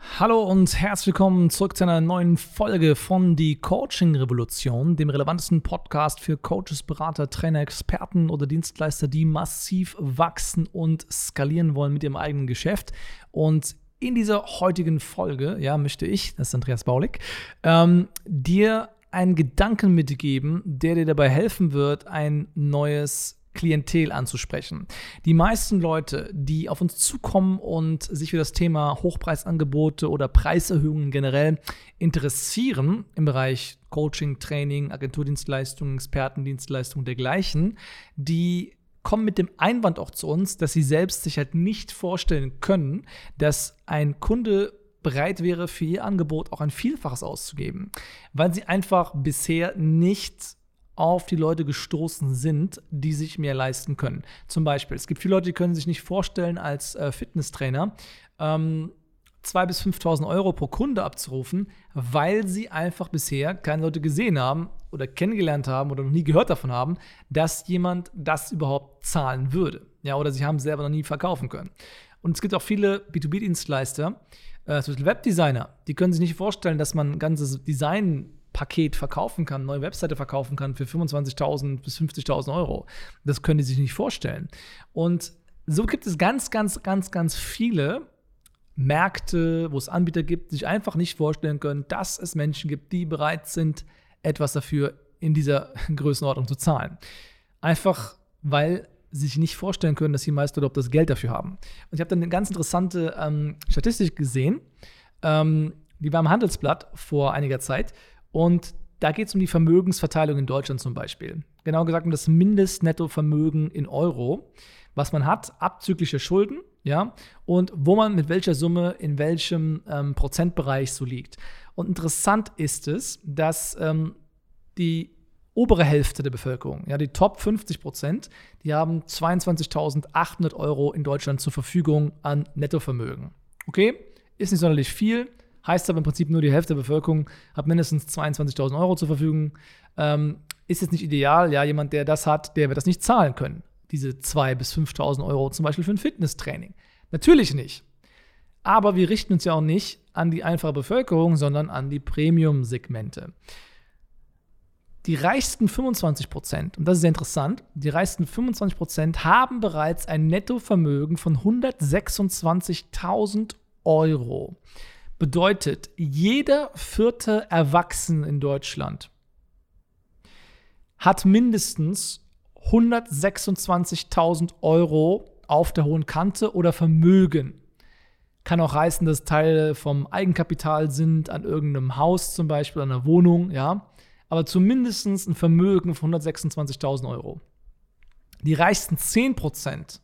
Hallo und herzlich willkommen zurück zu einer neuen Folge von Die Coaching Revolution, dem relevantesten Podcast für Coaches, Berater, Trainer, Experten oder Dienstleister, die massiv wachsen und skalieren wollen mit ihrem eigenen Geschäft. Und in dieser heutigen Folge, ja, möchte ich, das ist Andreas Baulig, ähm, dir einen Gedanken mitgeben, der dir dabei helfen wird, ein neues Klientel anzusprechen. Die meisten Leute, die auf uns zukommen und sich für das Thema Hochpreisangebote oder Preiserhöhungen generell interessieren im Bereich Coaching, Training, Agenturdienstleistungen, Expertendienstleistungen dergleichen, die kommen mit dem Einwand auch zu uns, dass sie selbst sich halt nicht vorstellen können, dass ein Kunde bereit wäre, für ihr Angebot auch ein Vielfaches auszugeben, weil sie einfach bisher nicht auf die Leute gestoßen sind, die sich mehr leisten können. Zum Beispiel, es gibt viele Leute, die können sich nicht vorstellen, als äh, Fitnesstrainer ähm, 2.000 bis 5.000 Euro pro Kunde abzurufen, weil sie einfach bisher keine Leute gesehen haben oder kennengelernt haben oder noch nie gehört davon haben, dass jemand das überhaupt zahlen würde. Ja, oder sie haben es selber noch nie verkaufen können. Und es gibt auch viele B2B-Dienstleister, äh, zum Beispiel Webdesigner, die können sich nicht vorstellen, dass man ein ganzes Design Paket verkaufen kann, neue Webseite verkaufen kann für 25.000 bis 50.000 Euro. Das können die sich nicht vorstellen. Und so gibt es ganz, ganz, ganz, ganz viele Märkte, wo es Anbieter gibt, die sich einfach nicht vorstellen können, dass es Menschen gibt, die bereit sind, etwas dafür in dieser Größenordnung zu zahlen. Einfach weil sie sich nicht vorstellen können, dass die meisten überhaupt das Geld dafür haben. Und ich habe dann eine ganz interessante ähm, Statistik gesehen, ähm, die war im Handelsblatt vor einiger Zeit. Und da geht es um die Vermögensverteilung in Deutschland zum Beispiel. Genau gesagt um das Mindestnettovermögen in Euro, was man hat, abzügliche Schulden, ja, und wo man mit welcher Summe in welchem ähm, Prozentbereich so liegt. Und interessant ist es, dass ähm, die obere Hälfte der Bevölkerung, ja, die Top 50 Prozent, die haben 22.800 Euro in Deutschland zur Verfügung an Nettovermögen. Okay, ist nicht sonderlich viel, Heißt aber im Prinzip nur die Hälfte der Bevölkerung hat mindestens 22.000 Euro zur Verfügung. Ähm, ist jetzt nicht ideal. Ja, jemand, der das hat, der wird das nicht zahlen können. Diese 2.000 bis 5.000 Euro zum Beispiel für ein Fitnesstraining. Natürlich nicht. Aber wir richten uns ja auch nicht an die einfache Bevölkerung, sondern an die Premium-Segmente. Die reichsten 25 Prozent, und das ist sehr interessant, die reichsten 25 Prozent haben bereits ein Nettovermögen von 126.000 Euro. Bedeutet, jeder vierte Erwachsene in Deutschland hat mindestens 126.000 Euro auf der hohen Kante oder Vermögen. Kann auch heißen, dass Teile vom Eigenkapital sind, an irgendeinem Haus zum Beispiel, an einer Wohnung, ja. Aber zumindest ein Vermögen von 126.000 Euro. Die reichsten 10%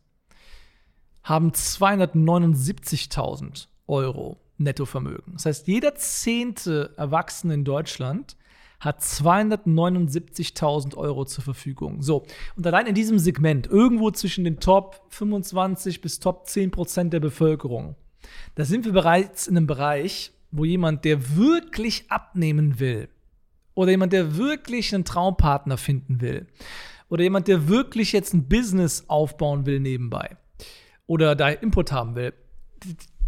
haben 279.000 Euro. Nettovermögen. Das heißt, jeder zehnte Erwachsene in Deutschland hat 279.000 Euro zur Verfügung. So, und allein in diesem Segment, irgendwo zwischen den Top 25 bis Top 10 Prozent der Bevölkerung, da sind wir bereits in einem Bereich, wo jemand, der wirklich abnehmen will, oder jemand, der wirklich einen Traumpartner finden will, oder jemand, der wirklich jetzt ein Business aufbauen will nebenbei, oder da Input haben will,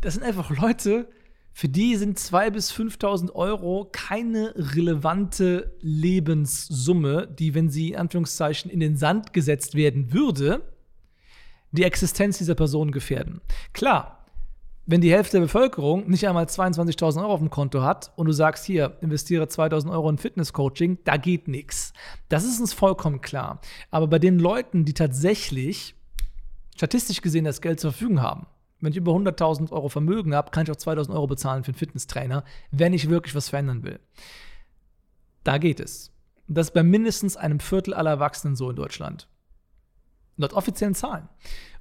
das sind einfach Leute, für die sind 2.000 bis 5.000 Euro keine relevante Lebenssumme, die, wenn sie in Anführungszeichen in den Sand gesetzt werden würde, die Existenz dieser Person gefährden. Klar, wenn die Hälfte der Bevölkerung nicht einmal 22.000 Euro auf dem Konto hat und du sagst, hier, investiere 2.000 Euro in Fitnesscoaching, da geht nichts. Das ist uns vollkommen klar. Aber bei den Leuten, die tatsächlich statistisch gesehen das Geld zur Verfügung haben, wenn ich über 100.000 Euro Vermögen habe, kann ich auch 2.000 Euro bezahlen für einen Fitnesstrainer, wenn ich wirklich was verändern will. Da geht es. Das ist bei mindestens einem Viertel aller Erwachsenen so in Deutschland. Laut offiziellen Zahlen.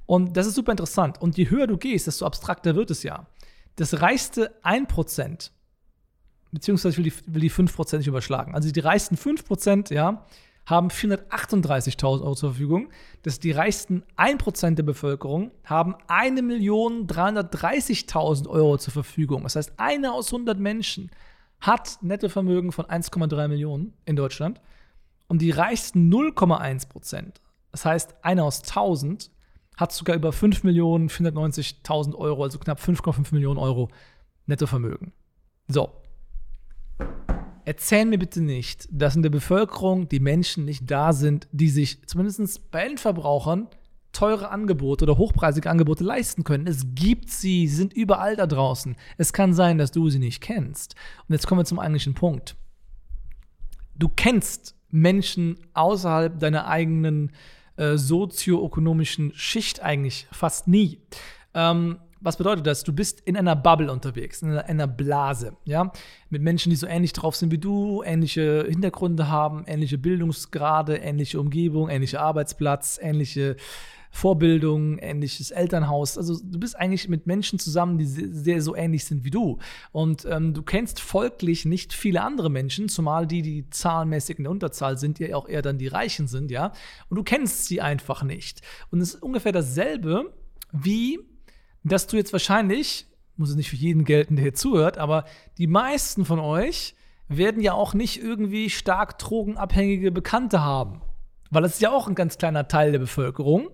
Und das ist super interessant. Und je höher du gehst, desto abstrakter wird es ja. Das reichste 1%, beziehungsweise ich will die, will die 5% nicht überschlagen. Also die reichsten 5%, ja, haben 438.000 Euro zur Verfügung. Das die reichsten 1% der Bevölkerung haben 1.330.000 Euro zur Verfügung. Das heißt, einer aus 100 Menschen hat Nettovermögen von 1,3 Millionen in Deutschland. Und die reichsten 0,1%, das heißt, einer aus 1000, hat sogar über 5.490.000 Euro, also knapp 5,5 Millionen Euro Nettovermögen. So, erzähl mir bitte nicht, dass in der Bevölkerung die Menschen nicht da sind, die sich zumindest bei Endverbrauchern teure Angebote oder hochpreisige Angebote leisten können. Es gibt sie, sie sind überall da draußen. Es kann sein, dass du sie nicht kennst. Und jetzt kommen wir zum eigentlichen Punkt. Du kennst Menschen außerhalb deiner eigenen äh, sozioökonomischen Schicht eigentlich fast nie. Ähm, was bedeutet das? Du bist in einer Bubble unterwegs, in einer, Blase, ja, mit Menschen, die so ähnlich drauf sind wie du, ähnliche Hintergründe haben, ähnliche Bildungsgrade, ähnliche Umgebung, ähnlicher Arbeitsplatz, ähnliche Vorbildung, ähnliches Elternhaus. Also du bist eigentlich mit Menschen zusammen, die sehr, sehr so ähnlich sind wie du. Und ähm, du kennst folglich nicht viele andere Menschen, zumal die, die zahlenmäßig in der Unterzahl sind, die auch eher dann die Reichen sind, ja. Und du kennst sie einfach nicht. Und es ist ungefähr dasselbe wie dass du jetzt wahrscheinlich, muss es nicht für jeden gelten, der hier zuhört, aber die meisten von euch werden ja auch nicht irgendwie stark drogenabhängige Bekannte haben. Weil das ist ja auch ein ganz kleiner Teil der Bevölkerung.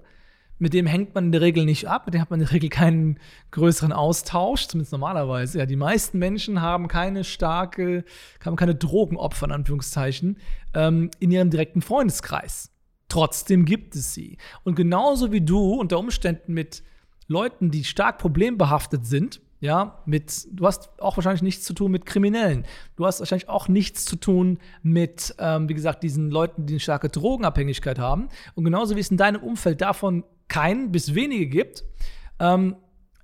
Mit dem hängt man in der Regel nicht ab, mit dem hat man in der Regel keinen größeren Austausch, zumindest normalerweise. Ja, die meisten Menschen haben keine starke, haben keine Drogenopfer, in Anführungszeichen, ähm, in ihrem direkten Freundeskreis. Trotzdem gibt es sie. Und genauso wie du unter Umständen mit Leuten, die stark problembehaftet sind, ja, mit, du hast auch wahrscheinlich nichts zu tun mit Kriminellen. Du hast wahrscheinlich auch nichts zu tun mit, ähm, wie gesagt, diesen Leuten, die eine starke Drogenabhängigkeit haben. Und genauso wie es in deinem Umfeld davon keinen bis wenige gibt, ähm,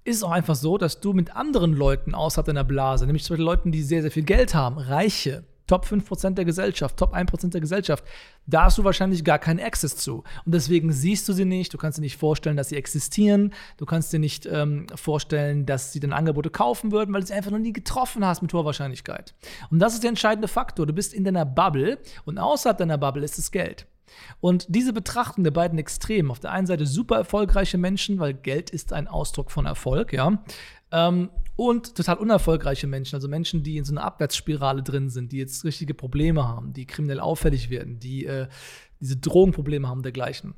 ist es auch einfach so, dass du mit anderen Leuten außerhalb deiner Blase, nämlich zum Beispiel Leuten, die sehr, sehr viel Geld haben, Reiche, Top 5% der Gesellschaft, Top 1% der Gesellschaft, da hast du wahrscheinlich gar keinen Access zu. Und deswegen siehst du sie nicht, du kannst dir nicht vorstellen, dass sie existieren, du kannst dir nicht ähm, vorstellen, dass sie dann Angebote kaufen würden, weil du sie einfach noch nie getroffen hast mit hoher Wahrscheinlichkeit. Und das ist der entscheidende Faktor. Du bist in deiner Bubble und außerhalb deiner Bubble ist das Geld. Und diese Betrachtung der beiden Extremen, auf der einen Seite super erfolgreiche Menschen, weil Geld ist ein Ausdruck von Erfolg, ja, ähm, und total unerfolgreiche Menschen, also Menschen, die in so einer Abwärtsspirale drin sind, die jetzt richtige Probleme haben, die kriminell auffällig werden, die äh, diese Drogenprobleme haben dergleichen.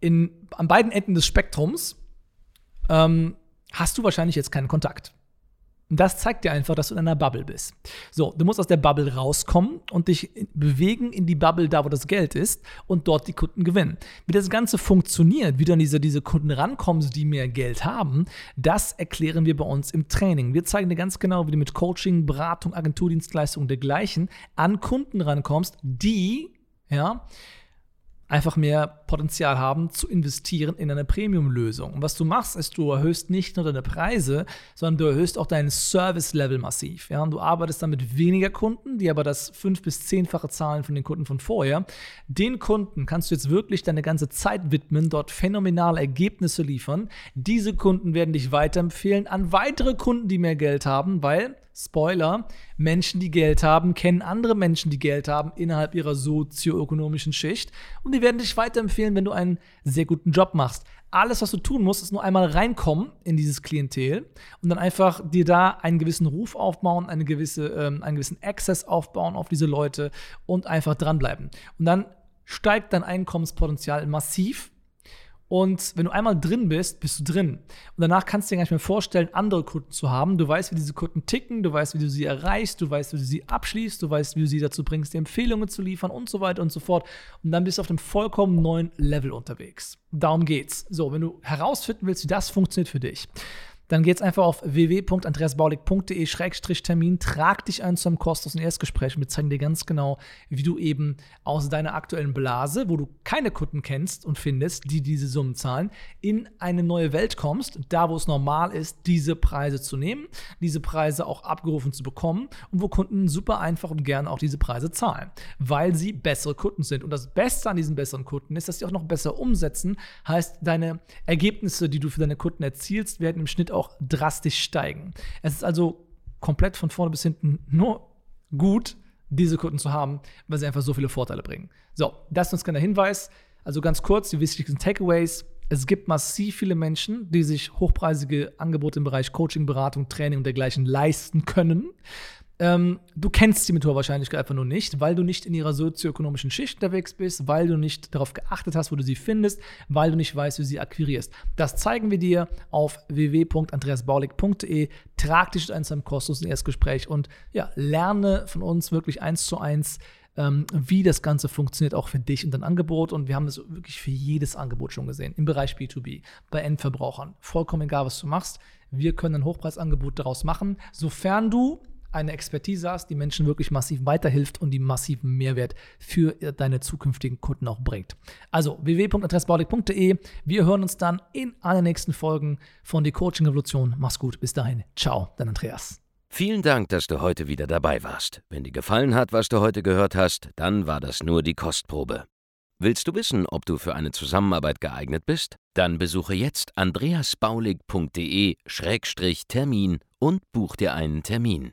In, an beiden Enden des Spektrums ähm, hast du wahrscheinlich jetzt keinen Kontakt. Das zeigt dir einfach, dass du in einer Bubble bist. So, du musst aus der Bubble rauskommen und dich bewegen in die Bubble, da wo das Geld ist, und dort die Kunden gewinnen. Wie das Ganze funktioniert, wie du an diese, diese Kunden rankommst, die mehr Geld haben, das erklären wir bei uns im Training. Wir zeigen dir ganz genau, wie du mit Coaching, Beratung, Agenturdienstleistung dergleichen an Kunden rankommst, die, ja, einfach mehr Potenzial haben zu investieren in eine Premium-Lösung. Und was du machst, ist, du erhöhst nicht nur deine Preise, sondern du erhöhst auch deinen Service-Level massiv. Ja? Und du arbeitest dann mit weniger Kunden, die aber das fünf- bis zehnfache zahlen von den Kunden von vorher. Den Kunden kannst du jetzt wirklich deine ganze Zeit widmen, dort phänomenale Ergebnisse liefern. Diese Kunden werden dich weiterempfehlen an weitere Kunden, die mehr Geld haben, weil Spoiler, Menschen, die Geld haben, kennen andere Menschen, die Geld haben innerhalb ihrer sozioökonomischen Schicht und die werden dich weiterempfehlen, wenn du einen sehr guten Job machst. Alles, was du tun musst, ist nur einmal reinkommen in dieses Klientel und dann einfach dir da einen gewissen Ruf aufbauen, eine gewisse, ähm, einen gewissen Access aufbauen auf diese Leute und einfach dranbleiben. Und dann steigt dein Einkommenspotenzial massiv und wenn du einmal drin bist, bist du drin. Und danach kannst du dir gar nicht mehr vorstellen, andere Kunden zu haben. Du weißt, wie diese Kunden ticken, du weißt, wie du sie erreichst, du weißt, wie du sie abschließt, du weißt, wie du sie dazu bringst, dir Empfehlungen zu liefern und so weiter und so fort. Und dann bist du auf einem vollkommen neuen Level unterwegs. Darum geht's. So, wenn du herausfinden willst, wie das funktioniert für dich, dann geh jetzt einfach auf www.andreasbaulig.de-termin, trag dich ein zu einem kostenlosen Erstgespräch wir zeigen dir ganz genau, wie du eben aus deiner aktuellen Blase, wo du keine Kunden kennst und findest, die diese Summen zahlen, in eine neue Welt kommst, da wo es normal ist, diese Preise zu nehmen, diese Preise auch abgerufen zu bekommen und wo Kunden super einfach und gerne auch diese Preise zahlen, weil sie bessere Kunden sind. Und das Beste an diesen besseren Kunden ist, dass sie auch noch besser umsetzen, heißt, deine Ergebnisse, die du für deine Kunden erzielst, werden im Schnitt auch drastisch steigen. Es ist also komplett von vorne bis hinten nur gut, diese Kunden zu haben, weil sie einfach so viele Vorteile bringen. So, das ist uns kleiner Hinweis. Also ganz kurz, die wichtigsten Takeaways. Es gibt massiv viele Menschen, die sich hochpreisige Angebote im Bereich Coaching, Beratung, Training und dergleichen leisten können. Ähm, du kennst die Methode wahrscheinlich einfach nur nicht, weil du nicht in ihrer sozioökonomischen Schicht unterwegs bist, weil du nicht darauf geachtet hast, wo du sie findest, weil du nicht weißt, wie sie akquirierst. Das zeigen wir dir auf www.andreasbaulig.de. Trag dich ein zu einem kostenlosen Erstgespräch und ja, lerne von uns wirklich eins zu eins, ähm, wie das Ganze funktioniert, auch für dich und dein Angebot. Und wir haben das wirklich für jedes Angebot schon gesehen, im Bereich B2B, bei Endverbrauchern. Vollkommen egal, was du machst. Wir können ein Hochpreisangebot daraus machen, sofern du eine Expertise hast, die Menschen wirklich massiv weiterhilft und die massiven Mehrwert für deine zukünftigen Kunden auch bringt. Also www.adressbaulig.de. Wir hören uns dann in allen nächsten Folgen von die Coaching Revolution. Mach's gut. Bis dahin. Ciao, dein Andreas. Vielen Dank, dass du heute wieder dabei warst. Wenn dir gefallen hat, was du heute gehört hast, dann war das nur die Kostprobe. Willst du wissen, ob du für eine Zusammenarbeit geeignet bist? Dann besuche jetzt andreasbaulig.de-termin und buch dir einen Termin.